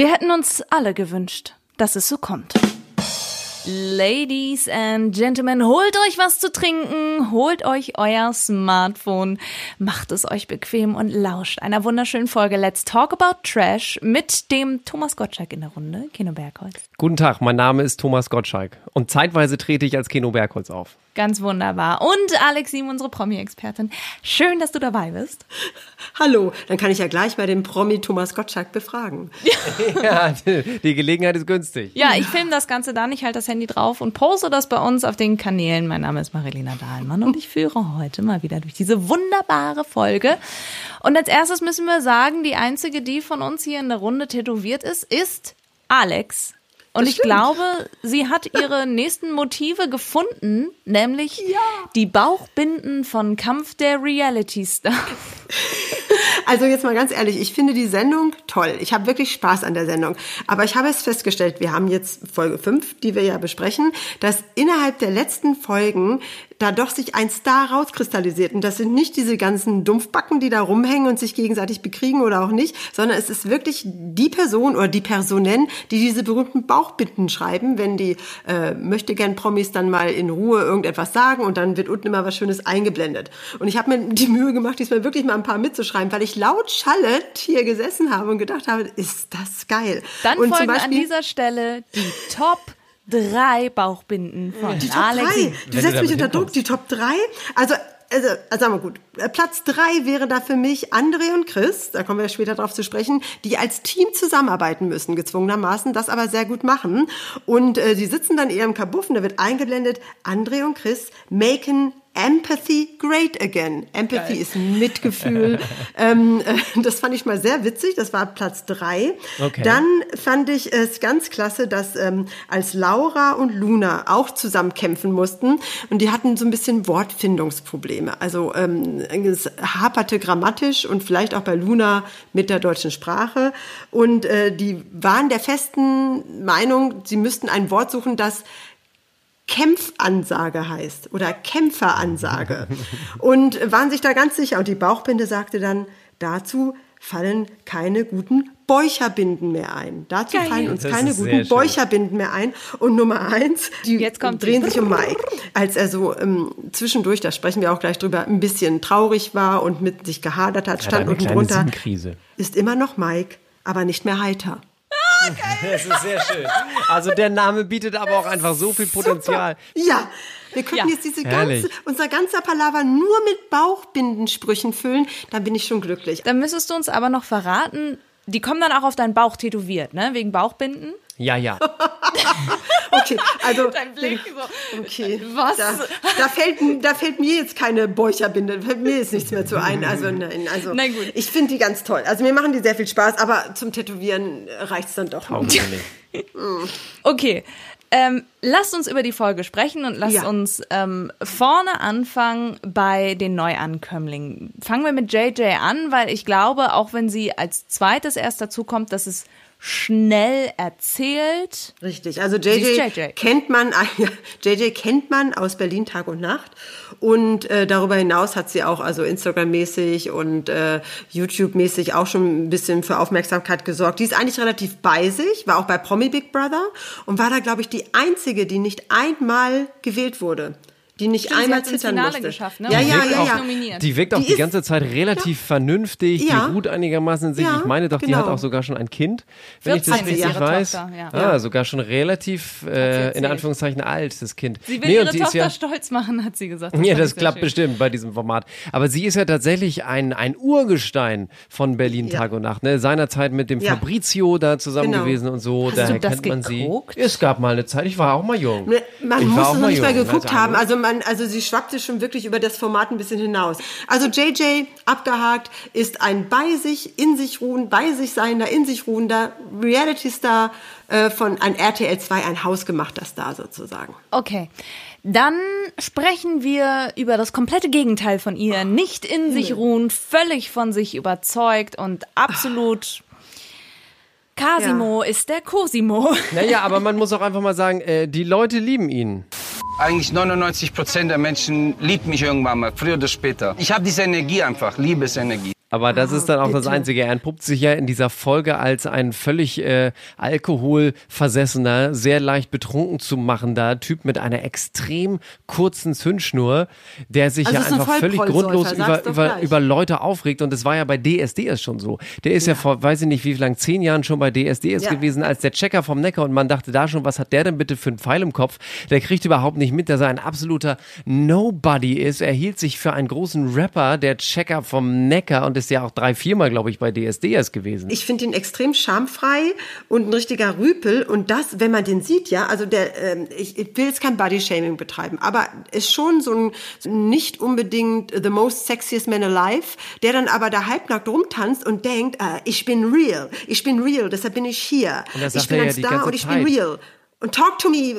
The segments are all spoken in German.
Wir hätten uns alle gewünscht, dass es so kommt. Ladies and Gentlemen, holt euch was zu trinken, holt euch euer Smartphone, macht es euch bequem und lauscht einer wunderschönen Folge Let's Talk About Trash mit dem Thomas Gottschalk in der Runde, Kino Bergholz. Guten Tag, mein Name ist Thomas Gottschalk und zeitweise trete ich als Kino Bergholz auf. Ganz wunderbar. Und Alex Sim, unsere Promi-Expertin. Schön, dass du dabei bist. Hallo, dann kann ich ja gleich mal den Promi Thomas Gottschalk befragen. Ja, die, die Gelegenheit ist günstig. Ja, ich filme das Ganze dann, ich halte das Handy drauf und poste das bei uns auf den Kanälen. Mein Name ist Marilena Dahlmann und ich führe heute mal wieder durch diese wunderbare Folge. Und als erstes müssen wir sagen, die einzige, die von uns hier in der Runde tätowiert ist, ist Alex. Und ich glaube, sie hat ihre nächsten Motive gefunden, nämlich die Bauchbinden von Kampf der Reality Star. Also jetzt mal ganz ehrlich, ich finde die Sendung toll. Ich habe wirklich Spaß an der Sendung. Aber ich habe es festgestellt, wir haben jetzt Folge 5, die wir ja besprechen, dass innerhalb der letzten Folgen da doch sich ein Star rauskristallisiert. Und das sind nicht diese ganzen Dumpfbacken, die da rumhängen und sich gegenseitig bekriegen oder auch nicht, sondern es ist wirklich die Person oder die Personen, die diese berühmten Bauchbinden schreiben, wenn die äh, möchte gern Promis dann mal in Ruhe irgendetwas sagen und dann wird unten immer was Schönes eingeblendet. Und ich habe mir die Mühe gemacht, diesmal wirklich mal ein paar mitzuschreiben, weil ich laut schallend hier gesessen habe und gedacht habe, ist das geil. Dann und folgen an dieser Stelle die Top drei Bauchbinden von Die Top Alex. 3. Du setzt mich unter Druck. Die Top 3. Also, also, also sagen wir gut. Platz 3 wäre da für mich André und Chris, da kommen wir später drauf zu sprechen, die als Team zusammenarbeiten müssen, gezwungenermaßen, das aber sehr gut machen. Und äh, die sitzen dann eher im Kabuff und da wird eingeblendet, André und Chris maken Empathy great again. Empathy ist Mitgefühl. ähm, äh, das fand ich mal sehr witzig. Das war Platz drei. Okay. Dann fand ich es ganz klasse, dass ähm, als Laura und Luna auch zusammen kämpfen mussten und die hatten so ein bisschen Wortfindungsprobleme. Also ähm, es haperte grammatisch und vielleicht auch bei Luna mit der deutschen Sprache. Und äh, die waren der festen Meinung, sie müssten ein Wort suchen, das Kämpfansage heißt oder Kämpferansage. Und waren sich da ganz sicher. Und die Bauchbinde sagte dann, dazu fallen keine guten Bäucherbinden mehr ein. Dazu Geil. fallen uns Das keine guten schön. Bäucherbinden mehr ein. Und Nummer eins, die Jetzt kommt drehen die- sich um Mike. Als er so ähm, zwischendurch, da sprechen wir auch gleich drüber, ein bisschen traurig war und mit sich gehadert hat, stand unten drunter, ist immer noch Mike, aber nicht mehr heiter. Das ist sehr schön. Also der Name bietet aber auch einfach so viel Potenzial. Ja, wir könnten Ja. jetzt diese Herrlich. ganze, unser ganzer Palaver nur mit Bauchbindensprüchen füllen, dann bin ich schon glücklich. Dann müsstest du uns aber noch verraten, die kommen dann auch auf deinen Bauch tätowiert, ne? Wegen Bauchbinden. Ja, ja. Okay, also Dein Blick so. okay, Was? Da, da fällt da fällt mir jetzt keine Bäucherbinde, da fällt mir jetzt nichts mehr zu ein. Also nein, also Na gut. ich finde die ganz toll. Also mir machen die sehr viel Spaß, aber zum Tätowieren reicht's dann doch. Nicht. Okay. Ähm, lasst uns über die Folge sprechen und lasst Ja. uns ähm, vorne anfangen bei den Neuankömmlingen. Fangen wir mit JJ an, weil ich glaube, auch wenn sie als zweites erst dazu kommt, dass es schnell erzählt. Richtig, also JJ, JJ. kennt man, JJ kennt man aus Berlin Tag und Nacht und äh, darüber hinaus hat sie auch also Instagram-mäßig und äh, YouTube-mäßig auch schon ein bisschen für Aufmerksamkeit gesorgt. Die ist eigentlich relativ bei sich, war auch bei Promi Big Brother und war da glaube ich die einzige, die nicht einmal gewählt wurde, die nicht Stimmt, sie einmal ins zittern Finale musste. geschafft, ne? Ja, ja, ja, ja. nominiert. Die wirkt auch Die die, ganze Zeit relativ vernünftig, Ja. die ruht einigermaßen in sich. Ja, ich meine doch, die hat genau. auch sogar schon ein Kind, wenn ich das 14 ist richtig weiß. Tochter, ja. Ah, sogar schon relativ, äh, in. Anführungszeichen alt, das Kind. Sie will Nee, ihre Tochter ja, stolz machen, hat sie gesagt. Ja, das ich sehr klappt schön. bestimmt bei diesem Format. Aber sie ist ja tatsächlich ein, ein Urgestein von Berlin Ja. Tag und Nacht. Ne? Seinerzeit mit dem Ja. Fabrizio da zusammen Genau. gewesen und so. Hast Daher du das kennt man sie. Es gab mal eine Zeit, ich war auch mal jung. Ne, Man muss es noch nicht mal jung, geguckt haben. Also man, also sie schwappte schon wirklich über das Format ein bisschen hinaus. Also JJ, abgehakt, ist ein bei sich, in sich ruhend, bei sich seiender, in sich ruhender Reality-Star äh, von ein RTL 2, ein hausgemachter Star sozusagen. Okay. Dann sprechen wir über das komplette Gegenteil von ihr. Nicht in sich ruhend, völlig von sich überzeugt und absolut. Casimo ist der Cosimo. Naja, aber man muss auch einfach mal sagen, äh, die Leute lieben ihn. Eigentlich 99 Prozent der Menschen liebt mich irgendwann mal, früher oder später. Ich habe diese Energie einfach, Liebesenergie. Aber das ist dann auch das bitte. Einzige. Er entpuppt sich ja in dieser Folge als ein völlig äh, alkoholversessener, sehr leicht betrunken zu machender Typ mit einer extrem kurzen Zündschnur, der sich Also ja ist ein einfach völlig grundlos über, über, über Leute aufregt. Und das war ja bei DSDS schon so. Der ist ja, vor, weiß ich nicht wie lang, zehn Jahren schon bei DSDS Ja. gewesen, als der Checker vom Neckar und man dachte da schon, was hat der denn bitte für einen Pfeil im Kopf? Der kriegt überhaupt nicht mit, dass er ein absoluter Nobody ist. Er hielt sich für einen großen Rapper, der Checker vom Neckar und ist ja auch drei, viermal, glaube ich, bei DSDS gewesen. Ich finde ihn extrem schamfrei und ein richtiger Rüpel. Und das, wenn man den sieht, ja, also der, ähm, ich, ich will jetzt kein Bodyshaming betreiben, aber ist schon so ein nicht unbedingt the most sexiest man alive, der dann aber da halbnackt rumtanzt und denkt, äh, ich bin real, ich bin real, deshalb bin ich hier. Ich bin ein Star und ich Zeit. bin real. Und talk to me,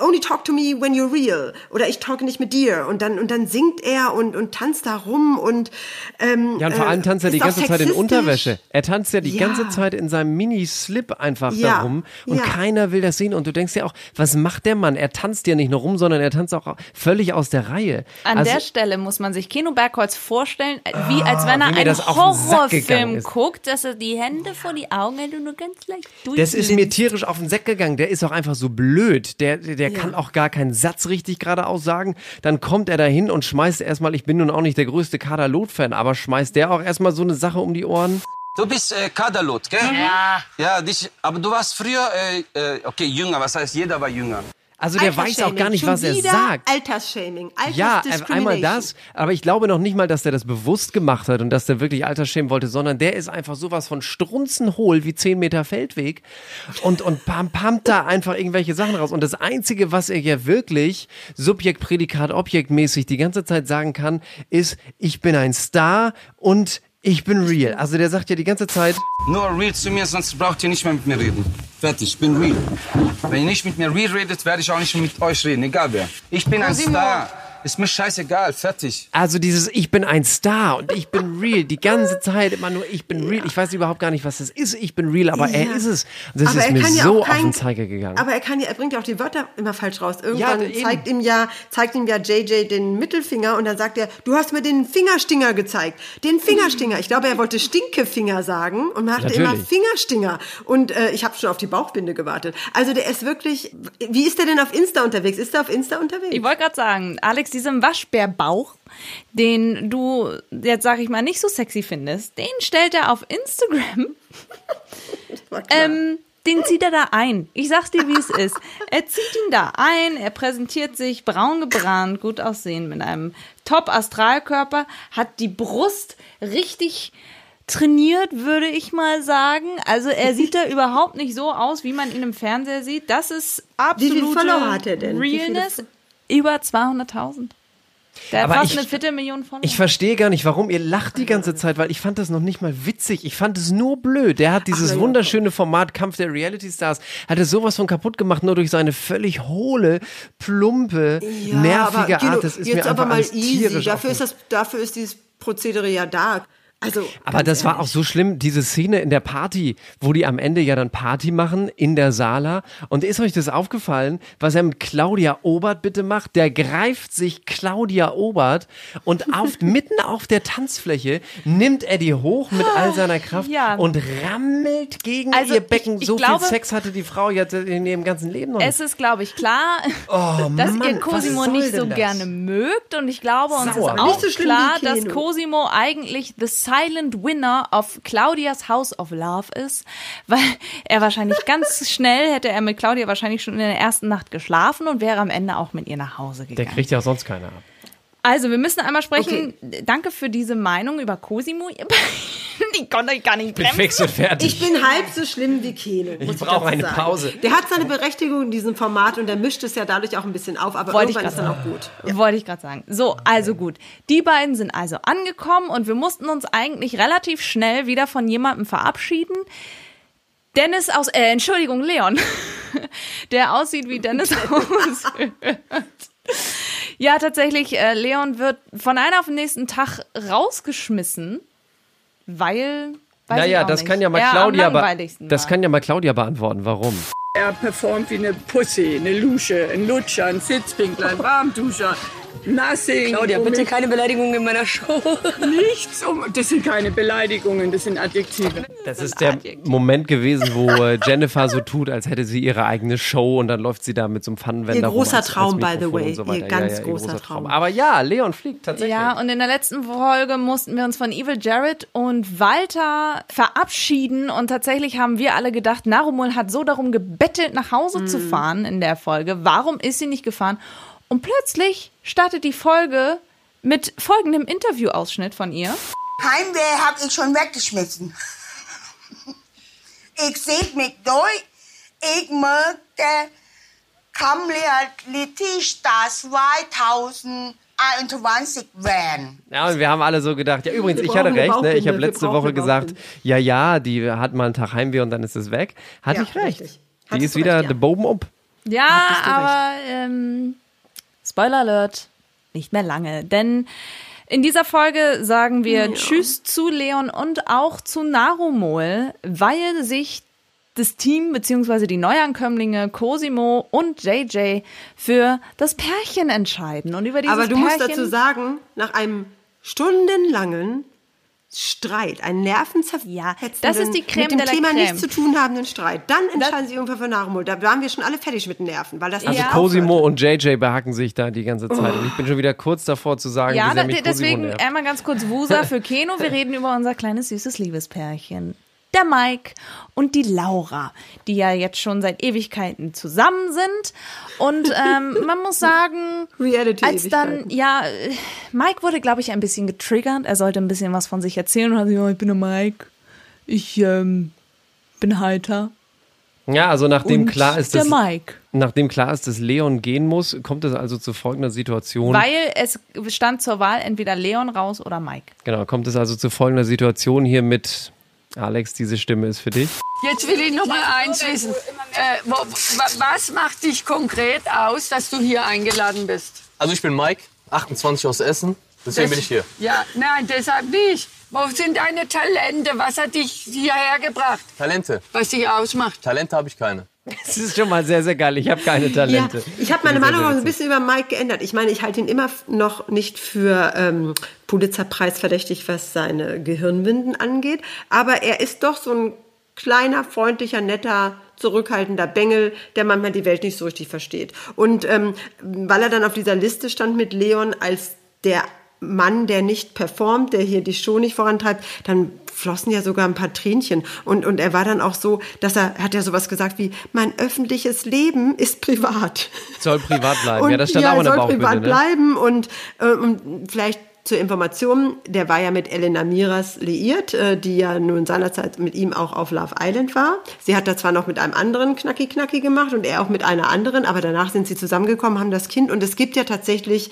only talk to me when you're real. Oder ich talke nicht mit dir. Und dann, und dann singt er und, und tanzt da rum und, ähm, Ja, und vor allem äh, tanzt er die ganze Zeit in. Unterwäsche. Er tanzt ja die Ja. ganze Zeit in seinem Mini-Slip einfach Ja. darum und Ja. keiner will das sehen. Und du denkst ja auch, was macht der Mann? Er tanzt ja nicht nur rum, sondern er tanzt auch völlig aus der Reihe. An also, der Stelle muss man sich Keno Bergholz vorstellen, äh, wie als wenn er wie einen Horrorfilm guckt, dass er die Hände vor die Augen hält und nur ganz leicht durch. das ist mir tierisch auf den Sack gegangen. Der ist auch einfach so blöd. Der, der kann auch gar keinen Satz richtig gerade aussagen. Dann kommt er dahin und schmeißt erstmal, ich bin nun auch nicht der größte Kader-Lot-Fan, aber schmeißt der auch erstmal so eine Sache um die Ohren? Du bist äh, Kaderlot, gell? Ja. Ja, dich, aber du warst früher, äh, äh, okay, jünger, was heißt, jeder war jünger. Also der weiß auch gar nicht, Schon was er sagt. Altersshaming, Ja, einmal das, aber ich glaube noch nicht mal, dass der das bewusst gemacht hat und dass der wirklich Altersschämen wollte, sondern der ist einfach sowas von strunzenhohl wie 10 Meter Feldweg und, und pam, pammt da einfach irgendwelche Sachen raus. Und das Einzige, was er ja wirklich Subjekt, Prädikat, Objektmäßig die ganze Zeit sagen kann, ist, ich bin ein Star und ich bin real. Also der sagt ja die ganze Zeit, Nur real zu mir, sonst braucht ihr nicht mehr mit mir reden. Fertig, ich bin real. Wenn ihr nicht mit mir real redet, werde ich auch nicht mit euch reden, egal wer. Ich bin ein Star. Ist mir scheißegal, fertig. Also dieses Ich bin ein Star und ich bin real, die ganze Zeit immer nur Ich bin real. Ich weiß überhaupt gar nicht, was das ist. Ich bin real, aber er Ja. ist es. Und das Aber ist er mir kann ja so kein- auf den Zeiger gegangen. Aber er kann ja, er bringt ja auch die Wörter immer falsch raus. Irgendwann Ja, zeigt ihm ja, zeigt ihm ja JJ den Mittelfinger und dann sagt er, du hast mir den Fingerstinger gezeigt. Den Fingerstinger. Ich glaube, er wollte Stinkefinger sagen und man hatte immer. Fingerstinger. Und äh, ich habe schon auf die Bauchbinde gewartet. Also der ist wirklich, wie ist der denn auf Insta unterwegs? Ist er auf Insta unterwegs? Ich wollte gerade sagen, Alex, diesen Waschbärbauch, den du jetzt sag ich mal nicht so sexy findest, den stellt er auf Instagram. Ähm, den zieht er da ein. Ich sag's dir, wie es ist. Er zieht ihn da ein, er präsentiert sich braun gebrannt, gut aussehen mit einem Top-Astralkörper, hat die Brust richtig trainiert, würde ich mal sagen. Also er sieht da überhaupt nicht so aus, wie man ihn im Fernseher sieht. Das ist Wie viele absolute Follower hat er denn? Realness. Über 200.000. Der Aber fast ich- eine Viertelmillion Follower. Ich verstehe gar nicht, warum ihr lacht die ganze Zeit, weil ich fand das noch nicht mal witzig. Ich fand es nur blöd. Der hat dieses na ja. wunderschöne Format Kampf der Reality Stars, hat es sowas von kaputt gemacht, nur durch seine völlig hohle, plumpe, nervige Guido, Art. Das ist jetzt mir einfach aber mal easy. Dafür ist, das, dafür ist dieses Prozedere ja da. Also, Aber das war ehrlich. auch so schlimm, diese Szene in der Party, wo die am Ende ja dann Party machen in der Sala. Und ist euch das aufgefallen, was er mit Claudia Obert bitte macht? Der greift sich Claudia Obert und auf, mitten auf der Tanzfläche nimmt er die hoch mit all seiner Kraft Ja. und rammelt gegen Also ihr Becken. ich- ich so glaube- viel Sex hatte die Frau jetzt in ihrem ganzen Leben noch nicht. Es ist, glaube ich, klar, dass Oh Mann, ihr Cosimo nicht so das? gerne mögt. Und ich glaube, uns Sauer. ist auch Nicht so schlimm klar, dass. Cosimo eigentlich the silent winner of Claudias House of Love ist. Weil er wahrscheinlich ganz schnell hätte er mit Claudia wahrscheinlich schon in der ersten Nacht geschlafen und wäre am Ende auch mit ihr nach Hause Der gegangen. kriegt ja auch sonst keiner ab. Also, wir müssen einmal sprechen. Danke für diese Meinung über Cosimo. Ich konnte euch gar nicht Bin bremsen. fix und fertig. Ich bin halb so schlimm wie Keno. muss brauche eine sagen. Pause. Der hat seine Berechtigung in diesem Format und der mischt es ja dadurch auch ein bisschen auf, aber Wollte ich irgendwann ist dann auch gut. Wollte ich gerade sagen. So, also gut. Die beiden sind also angekommen und wir mussten uns eigentlich relativ schnell wieder von jemandem verabschieden. Dennis aus, äh, Entschuldigung, Leon, der aussieht wie Dennis aushört. Ja, tatsächlich, äh, Leon wird von einem auf den nächsten Tag rausgeschmissen, weil. Naja, das nicht. kann ja mal er Claudia, das war. kann ja mal Claudia beantworten. Warum? Er performt wie eine Pussy, eine Lusche, ein Lutscher, ein Sitzpinkler, ein Warmduscher, Nothing. Claudia, um bitte mich- keine Beleidigungen in meiner Show. Nichts um. Das sind keine Beleidigungen, das sind Adjektive. Das ist der Moment gewesen, wo äh, Jennifer so tut, als hätte sie ihre eigene Show und dann läuft sie da mit so einem Pfannenwender Ihr rum großer als- als Traum, by the way. so Ihr ganz großer Traum. Aber ja, Leon fliegt tatsächlich. Ja, und in der letzten Folge mussten wir uns von Evil Jared und Walter verabschieden und tatsächlich haben wir alle gedacht, Narumul hat so darum gebettelt, nach Hause zu fahren in der Folge. Warum ist sie nicht gefahren? Und plötzlich startet die Folge mit folgendem Interviewausschnitt von ihr. Heimweh hab ich schon weggeschmissen. Ich sehe mich durch. Ich möchte Kamlealitista 2021 werden. Ja, und wir haben alle so gedacht, ja übrigens, ich hatte recht, ne? ich habe letzte Woche gesagt, ja, ja, die hat mal einen Tag Heimweh und dann ist es weg. Hatte Ja, ich recht. richtig. Die Hattest ist wieder recht, ja. de Boben up. Ja, aber ähm, Spoiler Alert, nicht mehr lange. Denn in dieser Folge sagen wir Tschüss zu Leon und auch zu Narumol, weil sich das Team bzw. die Neuankömmlinge Cosimo und JJ für das Pärchen entscheiden. Und über dieses Aber du Pärchen, musst dazu sagen, nach einem stundenlangen Streit, einen nervenzerfetzenden, Ja, das ist die Creme mit dem de la Thema Creme. nichts zu tun habenden Streit, dann entscheiden sie irgendwann für Narumol. Da waren wir schon alle fertig mit den Nerven, weil das Also Cosimo und JJ behacken sich da die ganze Zeit. Und ich bin schon wieder kurz davor zu sagen, Ja, da, mich deswegen Cosimo nervt. einmal ganz kurz Wusa für Keno. Wir reden über unser kleines süßes Liebespärchen. Der Mike und die Laura, die ja jetzt schon seit Ewigkeiten zusammen sind. Und ähm, man muss sagen, als dann, ja, Mike wurde, glaube ich, ein bisschen getriggert. Er sollte ein bisschen was von sich erzählen und hat gesagt, ja, ich bin der Mike. Ich ähm, bin heiter. Ja, also nachdem und klar ist, der dass, Mike. nachdem klar ist, dass Leon gehen muss, kommt es also zu folgender Situation. Weil es stand zur Wahl entweder Leon raus oder Mike. Genau, kommt es also zu folgender Situation hier mit Alex, diese Stimme ist für dich. Jetzt will ich noch mal eins wissen. Äh, wo, wa- was macht dich konkret aus, dass du hier eingeladen bist? Also ich bin Mike, 28 aus Essen, deswegen bin ich hier. Ja, nein, deshalb nicht. Wo sind deine Talente? Was hat dich hierher gebracht? Talente. Was dich ausmacht? Talente habe ich keine. Das ist schon mal sehr, sehr geil. Ich habe keine Talente. Ja, ich habe meine Meinung auch ein bisschen über Mike geändert. Ich meine, ich halte ihn immer noch nicht für ähm, Pulitzerpreis verdächtig, was seine Gehirnwinden angeht. Aber er ist doch so ein kleiner, freundlicher, netter, zurückhaltender Bengel, der manchmal die Welt nicht so richtig versteht. Und ähm, weil er dann auf dieser Liste stand mit Leon als der Mann, der nicht performt, der hier die Show nicht vorantreibt, dann flossen ja sogar ein paar Tränchen. Und, und er war dann auch so, dass er, hat ja sowas gesagt wie, mein öffentliches Leben ist privat. Soll privat bleiben. Und ja, das stand ja, auch in der soll privat Ne? bleiben und, äh, und vielleicht zur Information, der war ja mit Elena Miras liiert, äh, die ja nun seinerzeit mit ihm auch auf Love Island war. Sie hat da zwar noch mit einem anderen Knacki Knacki gemacht und er auch mit einer anderen, aber danach sind sie zusammengekommen, haben das Kind und es gibt ja tatsächlich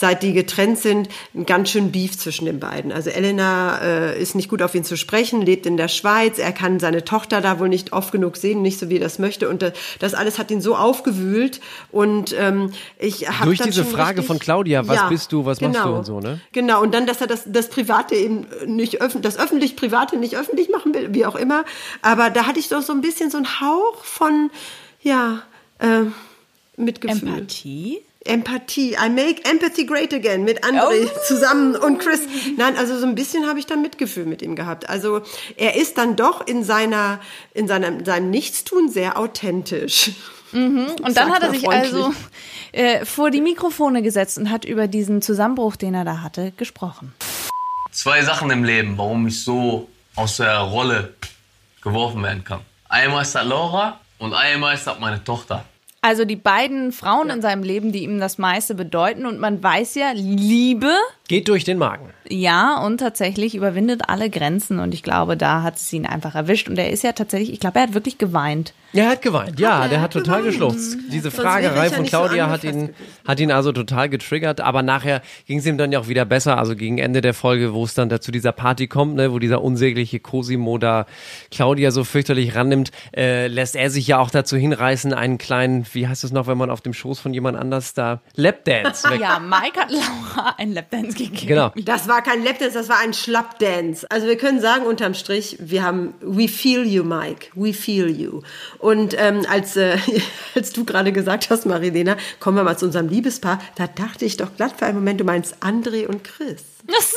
seit die getrennt sind, ein ganz schön Beef zwischen den beiden. Also Elena äh, ist nicht gut auf ihn zu sprechen, lebt in der Schweiz, er kann seine Tochter da wohl nicht oft genug sehen, nicht so wie er das möchte und äh, das alles hat ihn so aufgewühlt und ähm, ich habe Durch diese Frage von Claudia, was bist du, was machst du und so, ne? Genau, und dann, dass er das, das Private eben nicht öffentlich, das öffentlich-private nicht öffentlich machen will, wie auch immer. Aber da hatte ich doch so ein bisschen so einen Hauch von, ja, äh, Mitgefühl. Empathie? Empathie. I make empathy great again mit André zusammen und Chris. Nein, also so ein bisschen habe ich dann Mitgefühl mit ihm gehabt. Also er ist dann doch in seiner, in seinem, seinem Nichtstun sehr authentisch. Und dann hat er sich freundlich. also äh, vor die Mikrofone gesetzt und hat über diesen Zusammenbruch, den er da hatte, gesprochen. Zwei Sachen im Leben, warum ich so aus der Rolle geworfen werden kann. Einmal ist das Laura und einmal ist das meine Tochter. Also die beiden Frauen in seinem Leben, die ihm das meiste bedeuten. Und man weiß ja, Liebe, Geht durch den Magen. ja, und tatsächlich überwindet alle Grenzen. Und ich glaube, da hat es ihn einfach erwischt. Und er ist ja tatsächlich, ich glaube, er hat wirklich geweint. Er hat geweint, ja, er der hat hat total geschluchzt. Diese Fragerei von Claudia hat ihn, hat ihn also total getriggert, aber nachher ging es ihm dann ja auch wieder besser, also gegen Ende der Folge, wo es dann dazu dieser Party kommt, ne, wo dieser unsägliche Cosimo da Claudia so fürchterlich rannimmt, äh, lässt er sich ja auch dazu hinreißen, einen kleinen, wie heißt es noch, wenn man auf dem Schoß von jemand anders da, Lapdance. Ja, Mike hat Laura ein Lapdance gegeben. Genau. Das war kein Lapdance, das war ein Schlappdance. Also wir können sagen unterm Strich, wir haben We feel you, Mike. We feel you. Und ähm, als, äh, als du gerade gesagt hast, Marilena, kommen wir mal zu unserem Liebespaar, da dachte ich doch glatt für einen Moment, du meinst André und Chris. Ach so.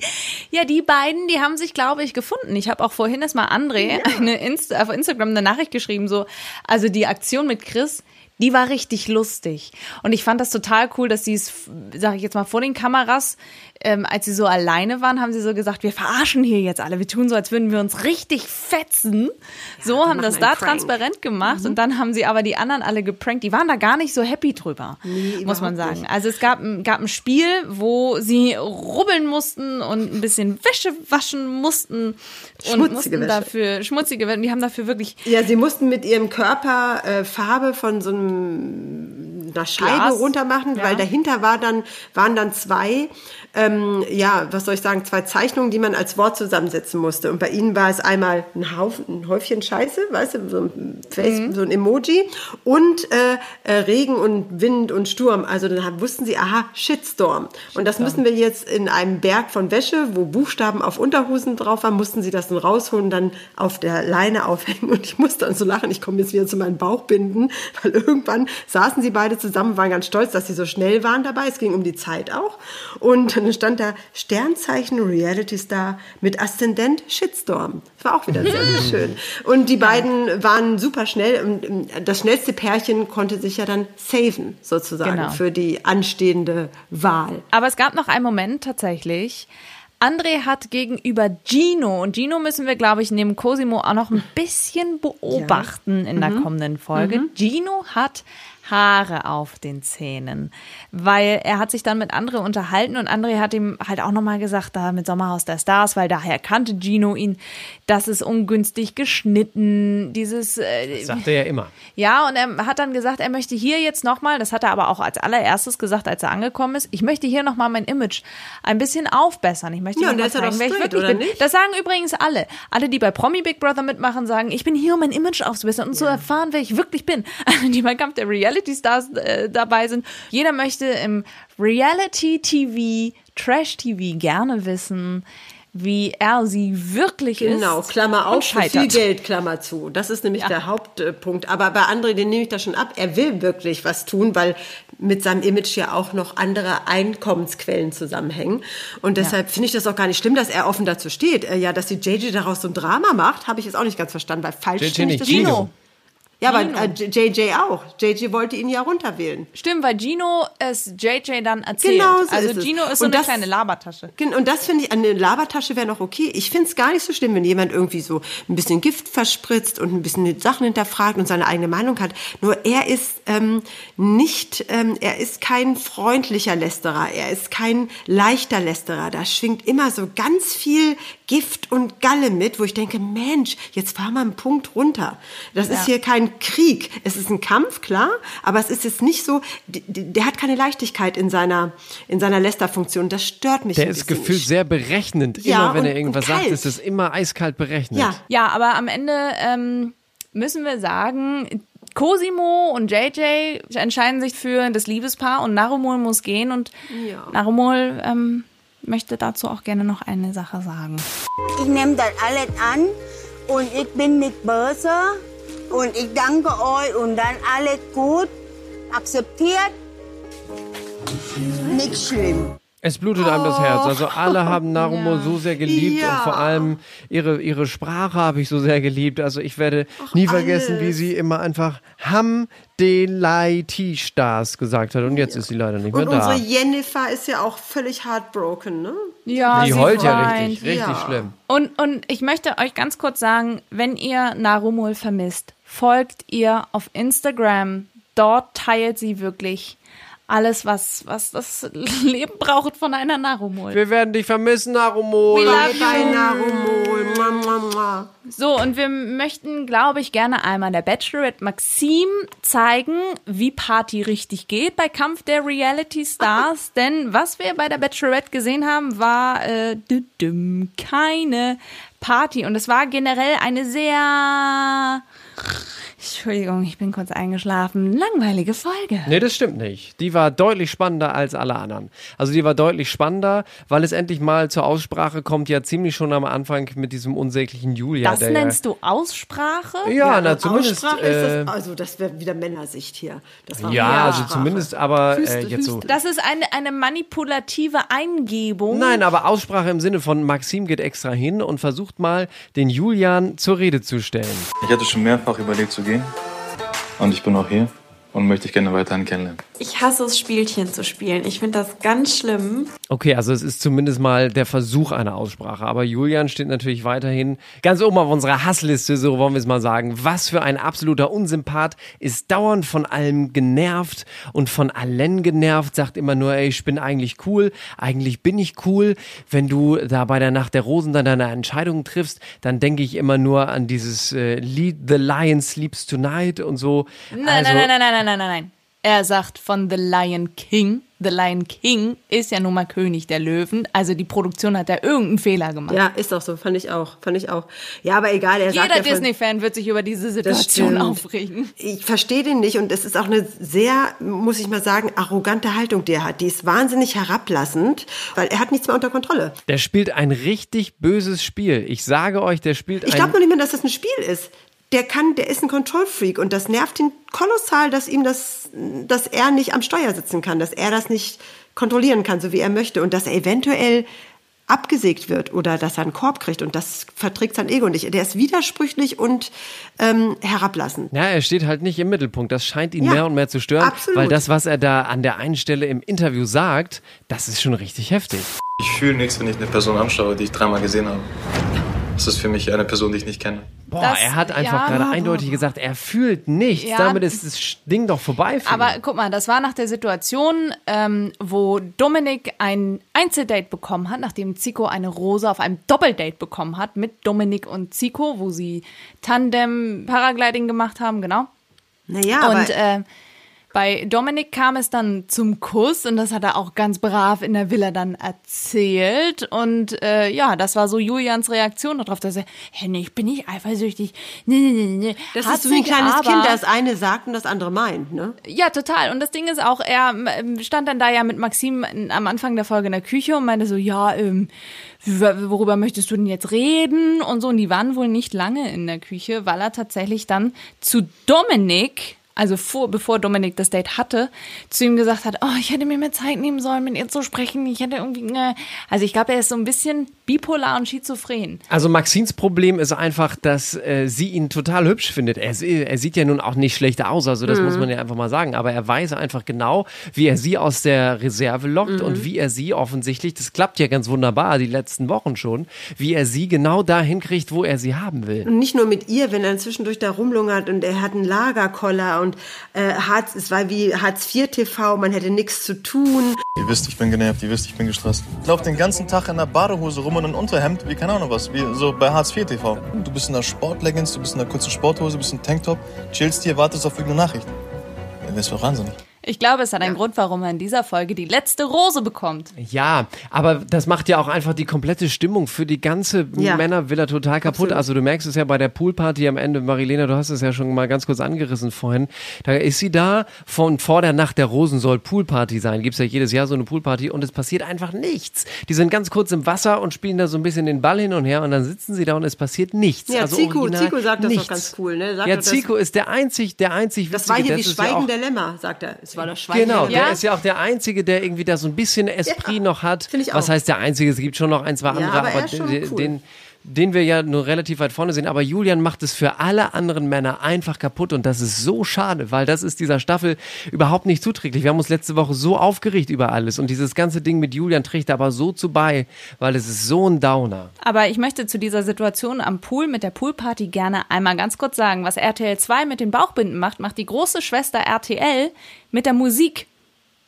Ja, die beiden, die haben sich, glaube ich, gefunden. Ich habe auch vorhin erst mal André eine Insta auf Instagram eine Nachricht geschrieben, so, also die Aktion mit Chris, die war richtig lustig. Und ich fand das total cool, dass sie es, sage ich jetzt mal, vor den Kameras, ähm, als sie so alleine waren, haben sie so gesagt, wir verarschen hier jetzt alle. Wir tun so, als würden wir uns richtig fetzen. so wir haben das da Prank. transparent gemacht. Und dann haben sie aber die anderen alle geprankt. Die waren da gar nicht so happy drüber, Nee, muss man sagen. nicht. Also es gab, ein- gab ein Spiel, wo sie rubbeln mussten und ein bisschen Wäsche waschen mussten und Schmutzige mussten Wäsche. dafür schmutzige Wäsche. Die haben dafür wirklich Ja, sie mussten mit ihrem Körper äh, Farbe von so einem, einer Scheibe Glas. runter machen, Ja. weil dahinter war dann, waren dann zwei, ähm, ja, was soll ich sagen, zwei Zeichnungen, die man als Wort zusammensetzen musste. Und bei ihnen war es einmal ein, Haufen, ein Häufchen Scheiße, weißt du, so ein, Face, Mhm. so ein Emoji und äh, äh, Regen und Wind und Sturm. Also dann wussten sie, aha, Shitstorm. Und das müssen wir jetzt in einem Berg von Wäsche, wo Buchstaben auf Unterhosen drauf waren, mussten sie das dann rausholen, dann auf der Leine aufhängen. Und ich musste dann so lachen, ich komme jetzt wieder zu meinen Bauchbinden, weil irgendwann saßen sie beide zusammen, waren ganz stolz, dass sie so schnell waren dabei. Es ging um die Zeit auch. Und dann stand da Sternzeichen Reality Star mit Aszendent Shitstorm. Das war auch wieder sehr, sehr schön. Und die beiden waren super schnell. Ähm, das schnellste Pärchen konnte sich ja dann saven, sozusagen, Genau. für die anstehende Wahl. Aber es gab noch einen Moment tatsächlich. André hat gegenüber Gino, und Gino müssen wir, glaube ich, neben Cosimo auch noch ein bisschen beobachten in der kommenden Folge. Gino hat Haare auf den Zähnen, weil er hat sich dann mit André unterhalten und André hat ihm halt auch nochmal gesagt, da mit Sommerhaus der Stars, weil daher kannte Gino ihn, das ist ungünstig geschnitten, dieses äh, Sagt er ja immer. ja, und er hat dann gesagt, er möchte hier jetzt nochmal, das hat er aber auch als allererstes gesagt, als er angekommen ist, ich möchte hier nochmal mein Image ein bisschen aufbessern. Ich möchte Ja, ja, und noch der mal ist ja zeigen, doch wer ich wirklich bin. nicht? Das sagen übrigens alle. Alle, die bei Promi Big Brother mitmachen, sagen, ich bin hier, um mein Image aufzubessern und zu erfahren, wer ich wirklich bin. Alle, die beim Kampf der Reality Stars äh, dabei sind. Jeder möchte im Reality TV, Trash TV gerne wissen, wie er sie wirklich ist. Genau, Klammer auf, für viel. Geld, Klammer zu. Das ist nämlich Ja. der Hauptpunkt. Aber bei André, den nehme ich das schon ab. Er will wirklich was tun, weil mit seinem Image ja auch noch andere Einkommensquellen zusammenhängen. Und deshalb finde ich das auch gar nicht schlimm, dass er offen dazu steht. Äh, Ja, dass die JJ daraus so ein Drama macht, habe ich jetzt auch nicht ganz verstanden, weil falsch JJ finde ich nicht, das Gino. nicht. Ja, aber Gino. äh, JJ auch. JJ wollte ihn ja runterwählen. Stimmt, weil Gino es JJ dann erzählt. Genau so also ist es. Gino ist so Und eine das- kleine Labertasche. Und das finde ich, eine Labertasche wäre noch okay. Ich finde es gar nicht so schlimm, wenn jemand irgendwie so ein bisschen Gift verspritzt und ein bisschen Sachen hinterfragt und seine eigene Meinung hat. Nur er ist ähm, nicht, ähm, er ist kein freundlicher Lästerer, er ist kein leichter Lästerer. Da schwingt immer so ganz viel Gift und Galle mit, wo ich denke, Mensch, jetzt fahr mal einen Punkt runter. Das ist hier kein Krieg. Es ist ein Kampf, klar, aber es ist jetzt nicht so, der hat keine Leichtigkeit in seiner, in seiner Lästerfunktion. Das stört mich Der ein ist gefühlt sehr berechnend. Ja, immer wenn und- er irgendwas sagt, ist es immer eiskalt berechnet. Ja, Ja, aber am Ende ähm, müssen wir sagen, Cosimo und JJ entscheiden sich für das Liebespaar und Narumol muss gehen und Ja. Narumol ähm, möchte dazu auch gerne noch eine Sache sagen. Ich nehme das alles an und ich bin nicht böse und ich danke euch und dann alles gut, akzeptiert, nicht schlimm. Es blutet einem das Herz. Also alle haben Narumo so sehr geliebt Ja. und vor allem ihre, ihre Sprache habe ich so sehr geliebt. Also ich werde nie vergessen, wie alles. sie immer einfach Ham de Laiti Stars gesagt hat. Und jetzt ist sie leider nicht mehr Und da. unsere Jennifer ist ja auch völlig heartbroken, ne? Ja, Die sie heult ja weint. richtig, richtig Ja. schlimm. Und, und ich möchte euch ganz kurz sagen, wenn ihr Narumul vermisst, folgt ihr auf Instagram. Dort teilt sie wirklich alles, was, was das Leben braucht von einer Narumul. Wir werden dich vermissen, Narumo. We love you. Narumol. Mua. So, und wir möchten, glaube ich, gerne einmal der Bachelorette Maxim zeigen, wie Party richtig geht bei Kampf der Reality Stars. Denn was wir bei der Bachelorette gesehen haben, war äh, keine Party. Und es war generell eine sehr, Entschuldigung, ich bin kurz eingeschlafen, langweilige Folge. Nee, das stimmt nicht. Die war deutlich spannender als alle anderen. Also die war deutlich spannender, weil es endlich mal zur Aussprache kommt, ja ziemlich schon am Anfang mit diesem unsäglichen Julia. Das der nennst du Aussprache? ja, ja, na zumindest. Aussprache Äh, ist das, also das wäre wieder Männersicht hier. Das war ja, also zumindest, aber äh, Hüste, jetzt so. Das ist eine, eine manipulative Eingebung. Nein, aber Aussprache im Sinne von Maxim geht extra hin und versucht mal, den Julian zur Rede zu stellen. Ich hatte schon mehrfach überlegt zu gehen. Und ich bin auch hier und möchte dich gerne weiterhin kennenlernen. Ich hasse es, Spielchen zu spielen. Ich finde das ganz schlimm. Okay, also es ist zumindest mal der Versuch einer Aussprache. Aber Julian steht natürlich weiterhin ganz oben auf unserer Hassliste, so wollen wir es mal sagen. Was für ein absoluter Unsympath, ist dauernd von allem genervt und von allen genervt, sagt immer nur, ey, ich bin eigentlich cool, eigentlich bin ich cool. Wenn du da bei der Nacht der Rosen dann deine Entscheidung triffst, dann denke ich immer nur an dieses äh, Lied The Lion Sleeps Tonight und so. Nein, also, nein, nein, nein, nein, nein, nein, nein. Er sagt von The Lion King. The Lion King ist ja nun mal König der Löwen. Also die Produktion hat da irgendeinen Fehler gemacht. Ja, ist auch so, fand ich auch, fand ich auch. Ja, aber egal, er Jeder Disney-Fan wird sich über diese Situation aufregen. Ich verstehe den nicht und es ist auch eine sehr, muss ich mal sagen, arrogante Haltung, die er hat. Die ist wahnsinnig herablassend, weil er hat nichts mehr unter Kontrolle. Der spielt ein richtig böses Spiel. Ich sage euch, der spielt Ich ein glaube noch nicht mal, dass das ein Spiel ist. Der kann, der ist ein Control-Freak und das nervt ihn kolossal, dass ihm das, dass er nicht am Steuer sitzen kann, dass er das nicht kontrollieren kann, so wie er möchte und dass er eventuell abgesägt wird oder dass er einen Korb kriegt und das verträgt sein Ego nicht. Der ist widersprüchlich und ähm, herablassend. Ja, er steht halt nicht im Mittelpunkt. Das scheint ihn Ja, mehr und mehr zu stören, absolut. weil das, was er da an der einen Stelle im Interview sagt, das ist schon richtig heftig. Ich fühle nichts, wenn ich eine Person anschaue, die ich dreimal gesehen habe. Das ist für mich eine Person, die ich nicht kenne. Boah, Das- er hat einfach ja, gerade aber- eindeutig gesagt, er fühlt nichts. Ja. Damit ist das Ding doch vorbei. Für Aber ihn. guck mal, das war nach der Situation, ähm, wo Dominik ein Einzeldate bekommen hat, nachdem Zico eine Rose auf einem Doppeldate bekommen hat mit Dominik und Zico, wo sie Tandem Paragliding gemacht haben, genau. Naja, aber Und äh, bei Dominik kam es dann zum Kuss und das hat er auch ganz brav in der Villa dann erzählt. Und äh, ja, das war so Julians Reaktion darauf, dass er, ich bin nicht eifersüchtig. Nee, nee, nee, nee. das Hat ist so wie ein kleines aber- Kind, das eine sagt und das andere meint. Ne? ja, total. Und das Ding ist auch, er ähm, stand dann da ja mit Maxim am Anfang der Folge in der Küche und meinte so, ja, ähm, worüber möchtest du denn jetzt reden? Und so. Und die waren wohl nicht lange in der Küche, weil er tatsächlich dann zu Dominik, also vor, bevor Dominik das Date hatte, zu ihm gesagt hat, oh, ich hätte mir mehr Zeit nehmen sollen, mit ihr zu sprechen. Ich hätte irgendwie, äh. also ich glaube, er ist so ein bisschen bipolar und schizophren. Also Maxins Problem ist einfach, dass äh, sie ihn total hübsch findet. Er, er sieht ja nun auch nicht schlecht aus, also das Mhm. muss man ja einfach mal sagen. Aber er weiß einfach genau, wie er sie aus der Reserve lockt Mhm. und wie er sie offensichtlich, das klappt ja ganz wunderbar, die letzten Wochen schon, wie er sie genau dahin kriegt, wo er sie haben will. Und nicht nur mit ihr, wenn er zwischendurch da rumlungert und er hat einen Lagerkoller und äh, Hartz, es war wie Hartz IV TV, man hätte nichts zu tun. Ihr wisst, ich bin genervt, ihr wisst, ich bin gestresst. Ich laufe den ganzen Tag in der Badehose rum und in Unterhemd, wie keine Ahnung was, wie so bei Hartz IV TV. Du bist in der Sportleggings, du bist in der kurzen Sporthose, du bist in Tanktop, chillst hier, wartest auf irgendeine Nachricht. Das ist doch wahnsinnig. Ich glaube, es hat einen Grund, warum er in dieser Folge die letzte Rose bekommt. Ja, aber das macht ja auch einfach die komplette Stimmung für die ganze Ja. Männervilla total kaputt. Absolut. Also du merkst es ja bei der Poolparty am Ende, Marilena, du hast es ja schon mal ganz kurz angerissen vorhin. Da ist sie da von vor der Nacht der Rosen soll Poolparty sein. Gibt's ja jedes Jahr so eine Poolparty und es passiert einfach nichts. Die sind ganz kurz im Wasser und spielen da so ein bisschen den Ball hin und her und dann sitzen sie da und es passiert nichts. Ja, also Zico, original Zico sagt das nichts. doch ganz cool. Ne? Sagt Ja, das- Zico ist der einzig, der einzig Das war Witzige. hier wie ist ja Schweigen auch- der Lämmer, sagt er. Das war das Schwein. Genau, Ja. der ist ja auch der Einzige, der irgendwie da so ein bisschen Esprit noch hat. Was heißt der Einzige? Es gibt schon noch ein, zwei andere, aber er den, cool. den, den wir ja nur relativ weit vorne sehen. Aber Julian macht es für alle anderen Männer einfach kaputt und das ist so schade, weil das ist dieser Staffel überhaupt nicht zuträglich. Wir haben uns letzte Woche so aufgeregt über alles und dieses ganze Ding mit Julian trägt aber so zu bei, weil es ist so ein Downer. Aber ich möchte zu dieser Situation am Pool mit der Poolparty gerne einmal ganz kurz sagen, was RTL 2 mit den Bauchbinden macht, macht die große Schwester RTL mit der Musik.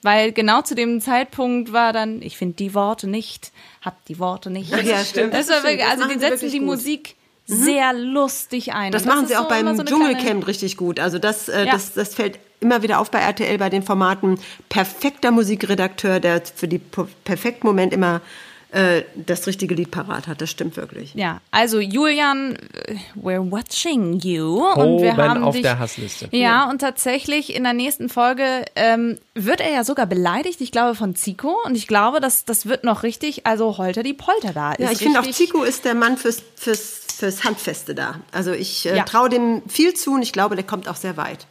Weil genau zu dem Zeitpunkt war dann, ich finde die Worte nicht, hab die Worte nicht. Ach ja, stimmt, Das das war stimmt, wirklich, das also die setzen die gut. Musik sehr lustig ein. Das Und machen sie auch so beim so Dschungelcamp richtig gut. Also das, äh, Ja. das, das fällt immer wieder auf bei RTL bei den Formaten. Perfekter Musikredakteur, der für die perfekten Moment immer äh, das richtige Lied parat hat. Das stimmt wirklich. Ja, also Julian, äh, we're watching you. und wir Oben haben auf dich, der Hassliste. Ja, und tatsächlich in der nächsten Folge ähm, wird er ja sogar beleidigt, ich glaube, von Zico. Und ich glaube, das, das wird noch richtig, also holter die Polter da. Ja, Ist ich finde auch Zico ist der Mann fürs, fürs, fürs Handfeste da. Also ich äh, Ja. traue dem viel zu und ich glaube, der kommt auch sehr weit.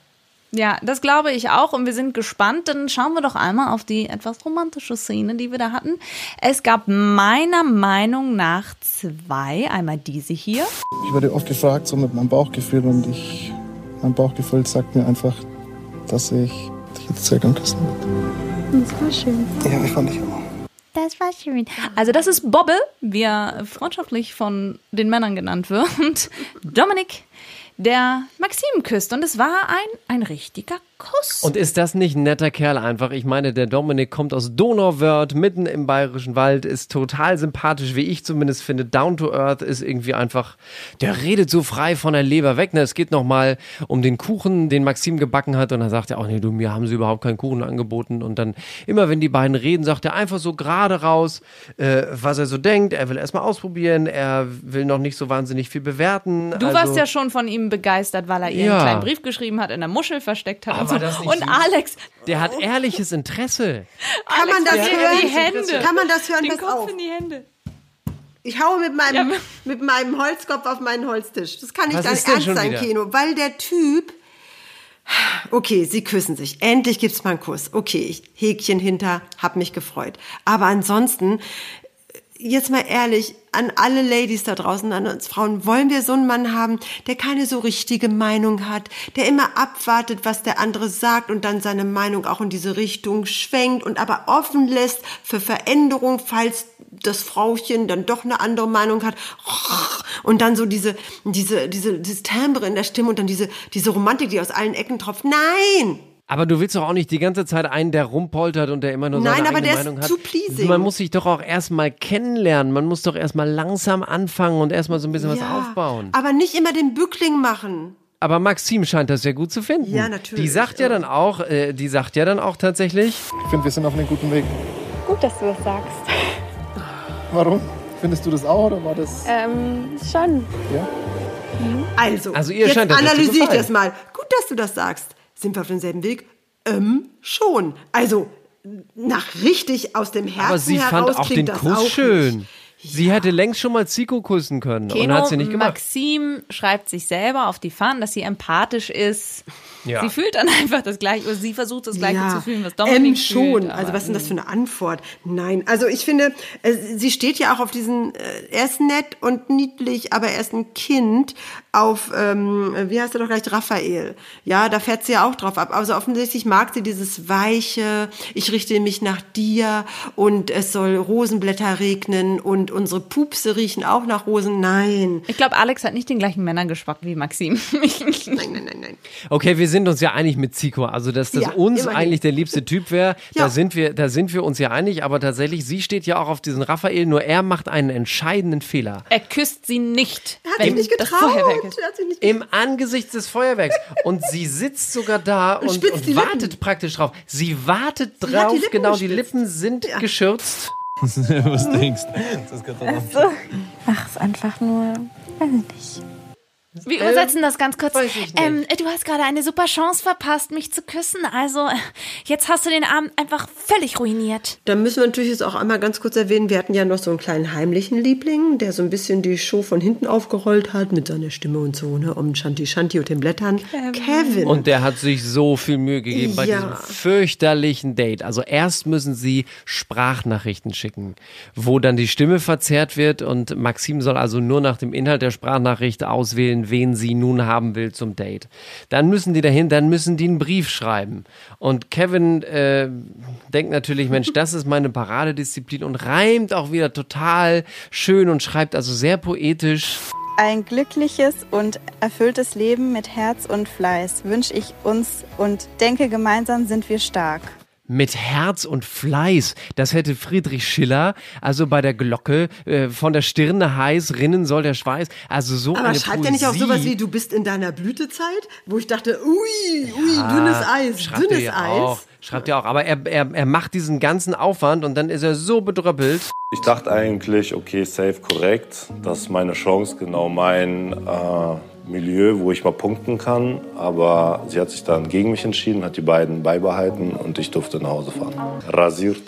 Ja, das glaube ich auch und wir sind gespannt. Dann schauen wir doch einmal auf die etwas romantische Szene, die wir da hatten. Es gab meiner Meinung nach zwei. Einmal diese hier. Ich werde oft gefragt, so mit meinem Bauchgefühl und ich, mein Bauchgefühl sagt mir einfach, dass ich dich jetzt sehr gern küssen würde. Das war schön. Ja, ich fand ich auch. Das war schön. Also das ist Bobbe, wie er freundschaftlich von den Männern genannt wird. Dominik, der Maxim küsst. Und es war ein, ein richtiger Kuss. Und ist das nicht ein netter Kerl einfach? Ich meine, der Dominik kommt aus Donauwörth, mitten im bayerischen Wald, ist total sympathisch, wie ich zumindest finde. Down to Earth ist irgendwie einfach, der redet so frei von der Leber weg. Ne? Es geht nochmal um den Kuchen, den Maxim gebacken hat. Und dann sagt er, ach nee, du, mir haben sie überhaupt keinen Kuchen angeboten. Und dann immer, wenn die beiden reden, sagt er einfach so gerade raus, äh, was er so denkt. Er will erstmal ausprobieren. Er will noch nicht so wahnsinnig viel bewerten. Du also, warst ja schon von ihm begeistert, weil er ihr Ja. einen kleinen Brief geschrieben hat, in der Muschel versteckt hat. und Aber so. das nicht Und? Alex, Der hat ehrliches Interesse. Kann man Alex, das der hören? in die Hände. Kann man das hören? den Pass Kopf auf. in die Hände. Ich haue mit meinem, Ja. mit meinem Holzkopf auf meinen Holztisch. Das kann nicht dein Ernst sein, wieder? Kino. Weil der Typ... Okay, sie küssen sich. Endlich gibt's mal einen Kuss. Okay, ich Häkchen hinter, hab mich gefreut. Aber ansonsten, jetzt mal ehrlich, an alle Ladies da draußen, an uns Frauen, wollen wir so einen Mann haben, der keine so richtige Meinung hat, der immer abwartet, was der andere sagt und dann seine Meinung auch in diese Richtung schwenkt und aber offen lässt für Veränderung, falls das Frauchen dann doch eine andere Meinung hat und dann so diese diese diese dieses Timbre in der Stimme und dann diese diese Romantik, die aus allen Ecken tropft. Nein, Aber du willst doch auch nicht die ganze Zeit einen, der rumpoltert und der immer nur Nein, seine aber eigene der ist Meinung hat. zu pleasing. Man muss sich doch auch erstmal kennenlernen. Man muss doch erstmal langsam anfangen und erstmal so ein bisschen was Ja, aufbauen. aber nicht immer den Bückling machen. Aber Maxim scheint das ja gut zu finden. Ja, natürlich. Die sagt ja dann auch, äh, die sagt ja dann auch tatsächlich, Ich finde, wir sind auf einem guten Weg. Gut, dass du das sagst. Warum? Findest du das auch oder war das... Ähm, schon. Ja? Also, Also ihr jetzt scheint das ja zu analysiere ich das mal. Gut, dass du das sagst. Sind wir auf demselben Weg? Ähm, schon. Also, nach richtig aus dem Herzen aber sie heraus fand auch klingt den das Kuss auch schön. Nicht. Sie hätte längst schon mal Zico küssen können und Keno, hat sie nicht gemacht. Maxim schreibt sich selber auf die Fahnen, dass sie empathisch ist. Ja. Sie fühlt dann einfach das Gleiche, oder sie versucht das Gleiche ja, zu fühlen, was Dominik schon. fühlt. also was ist denn das für eine Antwort? Nein, also ich finde, äh, sie steht ja auch auf diesen, äh, er ist nett und niedlich, aber er ist ein Kind auf, ähm, wie heißt er doch gleich, Raphael. Ja, da fährt sie ja auch drauf ab. Also offensichtlich mag sie dieses weiche, ich richte mich nach dir und es soll Rosenblätter regnen und unsere Pupse riechen auch nach Rosen. Nein. Ich glaube, Alex hat nicht den gleichen Männergeschmack wie Maxim. Nein, nein, nein, nein. Okay, wir sind uns ja einig mit Zico, also dass das Ja, uns immerhin. eigentlich der liebste Typ wäre, Ja. da sind wir, da sind wir uns ja einig, aber tatsächlich, sie steht ja auch auf diesen Raphael, nur er macht einen entscheidenden Fehler. er küsst sie nicht. Er hat sich nicht getraut. Ist. Er sich nicht Im Angesicht des Feuerwerks. Und sie sitzt sogar da und, und die wartet Lippen. praktisch drauf. Sie wartet hat drauf, die genau, die gespitzt. Lippen sind Ja. geschürzt. Was denkst du? Das geht doch Ach, ist einfach nur, weiß ich nicht. Wir übersetzen das ganz kurz. weiß ich nicht. Ähm, du hast gerade eine super Chance verpasst, mich zu küssen. Also, jetzt hast du den Abend einfach völlig ruiniert. Da müssen wir natürlich jetzt auch einmal ganz kurz erwähnen, wir hatten ja noch so einen kleinen heimlichen Liebling, der so ein bisschen die Show von hinten aufgerollt hat mit seiner Stimme und so, ne, um Shanti Shanti und den Blättern. Kevin. Und der hat sich so viel Mühe gegeben bei Ja. diesem fürchterlichen Date. Also erst müssen sie Sprachnachrichten schicken, wo dann die Stimme verzerrt wird und Maxim soll also nur nach dem Inhalt der Sprachnachricht auswählen, wen sie nun haben will zum Date. Dann müssen die dahin, dann müssen die einen Brief schreiben. Und Kevin äh, denkt natürlich, Mensch, das ist meine Paradedisziplin und reimt auch wieder total schön und schreibt also sehr poetisch. Ein glückliches und erfülltes Leben mit Herz und Fleiß wünsche ich uns und denke, gemeinsam sind wir stark. Mit Herz und Fleiß. Das hätte Friedrich Schiller, also bei der Glocke, äh, von der Stirne heiß, rinnen soll der Schweiß. Also so Aber eine schreibt er nicht auch sowas wie, du bist in deiner Blütezeit? Wo ich dachte, ui, ui, dünnes Eis, dünnes ja Eis. Auch, schreibt er auch. Aber er, er, er macht diesen ganzen Aufwand und dann ist er so bedröppelt. Ich dachte eigentlich, okay, safe, korrekt. Das ist meine Chance, genau mein äh, Milieu, wo ich mal punkten kann. Aber sie hat sich dann gegen mich entschieden, hat die beiden beibehalten und ich durfte nach Hause fahren. Rasiert.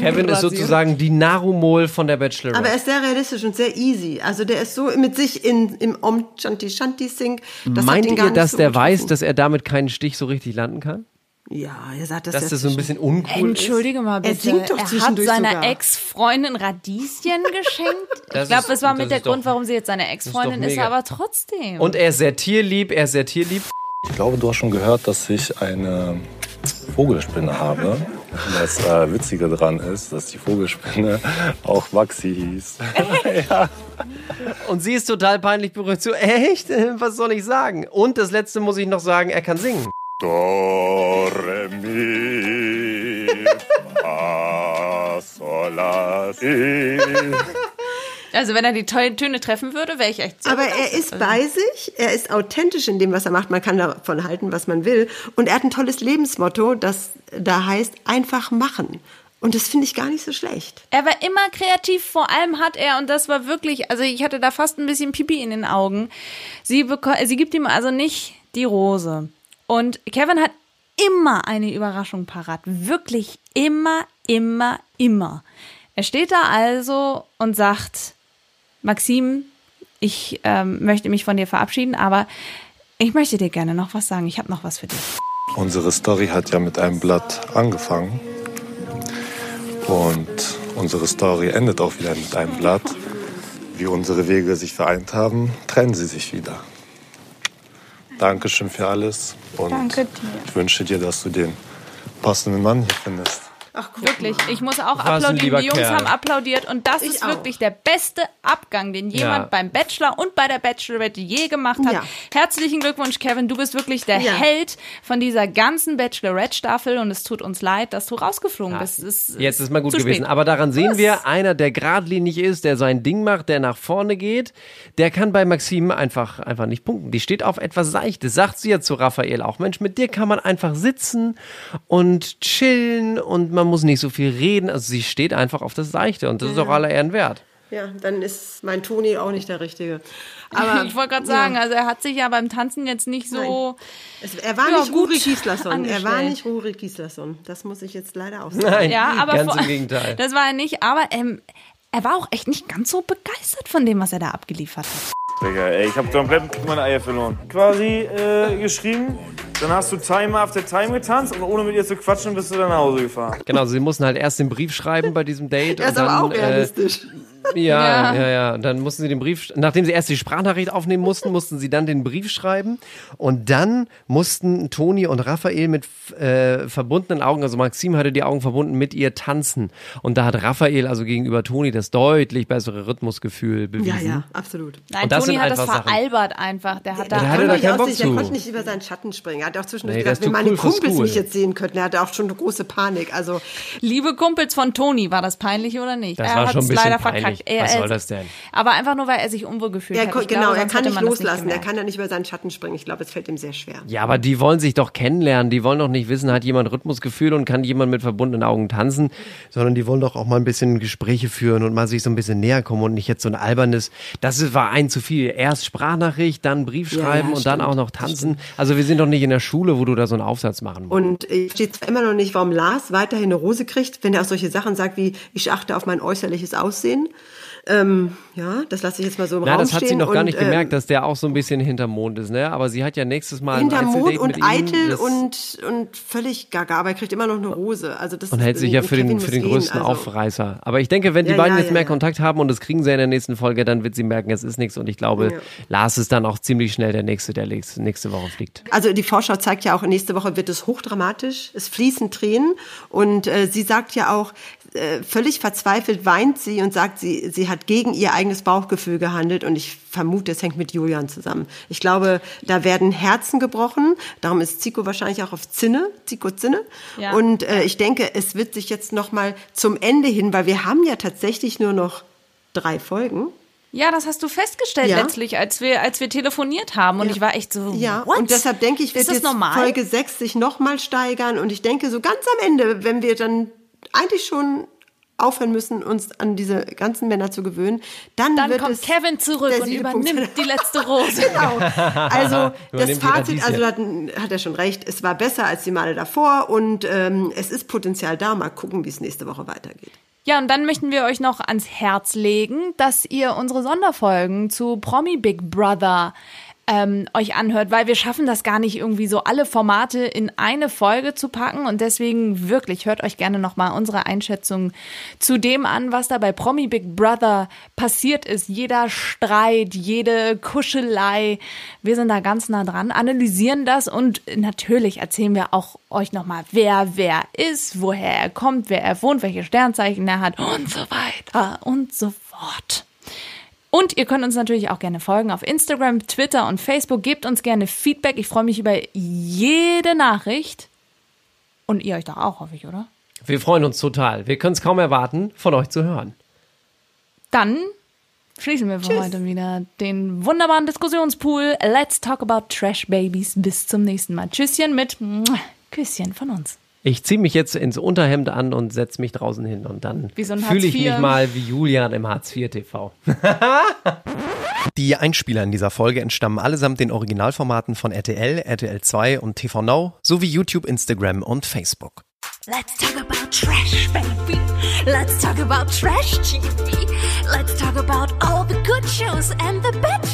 Kevin ist sozusagen die Narumol von der Bachelorette. Aber er ist sehr realistisch und sehr easy. Also der ist so mit sich in, im Om Shanti Shanti Sing. Meint ihr, dass so der getroffen. weiß, dass er damit keinen Stich so richtig landen kann? Ja, er sagt das Dass ja das so ein bisschen uncool Entschuldige mal Er bitte. singt doch er hat seiner. Ex-Freundin Radieschen geschenkt. Das ich glaube, ist- das war das mit der ist doch- Grund, warum sie jetzt seine Ex-Freundin ist, mega. aber trotzdem. Und er ist sehr tierlieb, er ist sehr tierlieb. Ich glaube, du hast schon gehört, dass ich eine Vogelspinne habe. Und Das äh, Witzige dran ist, dass die Vogelspinne auch Maxi hieß. ja. Und sie ist total peinlich berührt. So, echt? Was soll ich sagen? Und das letzte muss ich noch sagen, er kann singen. Do, re, mi, fa, sol, la, si. also wenn er die tollen Töne treffen würde, wäre ich echt so Aber er ist bei sich, er ist authentisch in dem, was er macht. Man kann davon halten, was man will. Und er hat ein tolles Lebensmotto, das da heißt, einfach machen. Und das finde ich gar nicht so schlecht. Er war immer kreativ, vor allem hat er, und das war wirklich, also ich hatte da fast ein bisschen Pipi in den Augen. Sie, sie gibt ihm also nicht die Rose. Und Kevin hat immer eine Überraschung parat. Wirklich immer, immer, immer. Er steht da also und sagt, Maxim, ich ähm, möchte mich von dir verabschieden, aber ich möchte dir gerne noch was sagen. Ich habe noch was für dich. Unsere Story hat ja mit einem Blatt angefangen. Und unsere Story endet auch wieder mit einem Blatt. Wie unsere Wege sich vereint haben, trennen sie sich wieder. Dankeschön für alles. Und Danke dir. ich wünsche dir, dass du den passenden Mann hier findest. Ach, Wirklich, ich muss auch Was applaudieren. Die Jungs Kerl. haben applaudiert und das Ich ist auch. wirklich der beste Abgang, den jemand Ja. beim Bachelor und bei der Bachelorette je gemacht hat. Ja. Herzlichen Glückwunsch, Kevin. Du bist wirklich der Ja. Held von dieser ganzen Bachelorette-Staffel und es tut uns leid, dass du rausgeflogen bist. Ist, Jetzt ist mal gut gewesen. spät. Aber daran sehen wir, einer, der geradlinig ist, der sein Ding macht, der nach vorne geht, der kann bei Maxim einfach, einfach nicht punkten. Die steht auf etwas Seichtes. Sagt sie ja zu Raphael auch, Mensch, mit dir kann man einfach sitzen und chillen und man muss nicht so viel reden. Also sie steht einfach auf das Seichte und das ist auch aller Ehren wert. Ja, dann ist mein Toni auch nicht der Richtige. Aber ich wollte gerade ja. sagen, also er hat sich ja beim Tanzen jetzt nicht so. Es, er war Ja, nicht Ruri Gislason. Er war nicht Ruri Gislason. Das muss ich jetzt leider auch sagen. Nein, Ja, aber ganz vor- im Gegenteil. Das war er nicht, aber ähm, er war auch echt nicht ganz so begeistert von dem, was er da abgeliefert hat. Digga, ey, ich hab komplett meine Eier verloren. Quasi äh, geschrieben, dann hast du Time after Time getanzt und ohne mit ihr zu quatschen bist du dann nach Hause gefahren. Genau, sie mussten halt erst den Brief schreiben bei diesem Date. Er und ist aber dann, auch realistisch. Äh, ja, Ja. ja, ja, Und Dann mussten sie den Brief, nachdem sie erst die Sprachnachricht aufnehmen mussten, mussten sie dann den Brief schreiben. Und dann mussten Toni und Raphael mit äh, verbundenen Augen, also Maxim hatte die Augen verbunden, mit ihr tanzen. Und da hat Raphael also gegenüber Toni das deutlich bessere Rhythmusgefühl bewiesen. Ja, ja, absolut. Nein, Toni hat das einfach Sachen. veralbert einfach. Der hat da Der hatte da nicht keinen Bock sich- Der zu. konnte nicht über seinen Schatten springen. Er hat auch zwischendurch Nee, gedacht, wenn zu meine cool Kumpels Cool. mich jetzt sehen könnten. Er hatte auch schon eine große Panik. Also Liebe Kumpels von Toni, war das peinlich oder nicht? Das er war hat's schon ein bisschen leider peinlich. verkackt. Er, Was soll er- das denn? Aber einfach nur, weil er sich unwohl gefühlt Er, hat. Ich genau, glaube, er kann nicht loslassen. er gemerkt. kann da nicht über seinen Schatten springen. Ich glaube, es fällt ihm sehr schwer. Ja, aber die wollen sich doch kennenlernen. Die wollen doch nicht wissen, hat jemand Rhythmusgefühl und kann jemand mit verbundenen Augen tanzen, sondern die wollen doch auch mal ein bisschen Gespräche führen und mal sich so ein bisschen näher kommen und nicht jetzt so ein albernes, das ist- war ein zu viel. Erst Sprachnachricht, dann Brief Ja, schreiben ja, und dann stimmt. auch noch tanzen. Also wir sind doch nicht in der Schule, wo du da so einen Aufsatz machen musst. Und ich verstehe zwar immer noch nicht, warum Lars weiterhin eine Rose kriegt, wenn er auch solche Sachen sagt wie, ich achte auf mein äußerliches Aussehen. Ähm, ja, das lasse ich jetzt mal so im Na, Raum das hat sie noch gar und, nicht ähm, gemerkt, dass der auch so ein bisschen hinterm Mond ist, ne? Aber sie hat ja nächstes Mal ein hinterm Mond und eitel und, und völlig gaga, aber er kriegt immer noch eine Rose. Also das und hält sich ja für den, für den größten also. Aufreißer. Aber ich denke, wenn die Ja, beiden ja, jetzt mehr ja. Kontakt haben und das kriegen sie in der nächsten Folge, dann wird sie merken, es ist nichts. Und ich glaube. Lars ist dann auch ziemlich schnell der Nächste, der nächste, nächste Woche fliegt. Also die Vorschau zeigt ja auch, nächste Woche wird es hochdramatisch, es fließen Tränen und äh, sie sagt ja auch, äh, völlig verzweifelt weint sie und sagt, sie, sie hat gegen ihr eigenes Bauchgefühl gehandelt und ich vermute, es hängt mit Julian zusammen. Ich glaube, da werden Herzen gebrochen, darum ist Zico wahrscheinlich auch auf Zinne, Zico Zinne Ja. und äh, ich denke, es wird sich jetzt nochmal zum Ende hin, weil wir haben ja tatsächlich nur noch drei Folgen. Ja, das hast du festgestellt Ja. letztlich, als wir, als wir telefoniert haben. Und ich war echt so, Ja, what? und deshalb denke ich, wird jetzt normal? Folge 6 sich nochmal steigern. Und ich denke, so ganz am Ende, wenn wir dann eigentlich schon aufhören müssen, uns an diese ganzen Männer zu gewöhnen, dann, Dann wird kommt es Kevin zurück und übernimmt die letzte Rose. genau. Also das Fazit, also hat, hat er schon recht, es war besser als die Male davor und ähm, es ist Potenzial da. Mal gucken, wie es nächste Woche weitergeht. Ja, und dann möchten wir euch noch ans Herz legen, dass ihr unsere Sonderfolgen zu Promi Big Brother ähm, euch anhört, weil wir schaffen das gar nicht irgendwie so alle Formate in eine Folge zu packen und deswegen wirklich hört euch gerne nochmal unsere Einschätzung zu dem an, was da bei Promi Big Brother passiert ist. Jeder Streit, jede Kuschelei, wir sind da ganz nah dran, analysieren das und natürlich erzählen wir auch euch nochmal, wer wer ist, woher er kommt, wer er wohnt, welche Sternzeichen er hat und so weiter und so fort. Und ihr könnt uns natürlich auch gerne folgen auf Instagram, Twitter und Facebook. Gebt uns gerne Feedback. Ich freue mich über jede Nachricht. Und ihr euch doch auch, hoffe ich, oder? Wir freuen uns total. Wir können es kaum erwarten, von euch zu hören. Dann schließen wir für heute wieder den wunderbaren Diskussionspool. Let's talk about Trash Babies. Bis zum nächsten Mal. Tschüsschen mit Küsschen von uns. Ich ziehe mich jetzt ins Unterhemd an und setze mich draußen hin und dann so fühle ich mich mal wie Julian im Hartz IV TV. Die Einspieler in dieser Folge entstammen allesamt den Originalformaten von RTL, RTL 2 und TV Now sowie YouTube, Instagram und Facebook. Let's talk about trash, baby. Let's talk about trash TV. Let's talk about all the good shows and the bad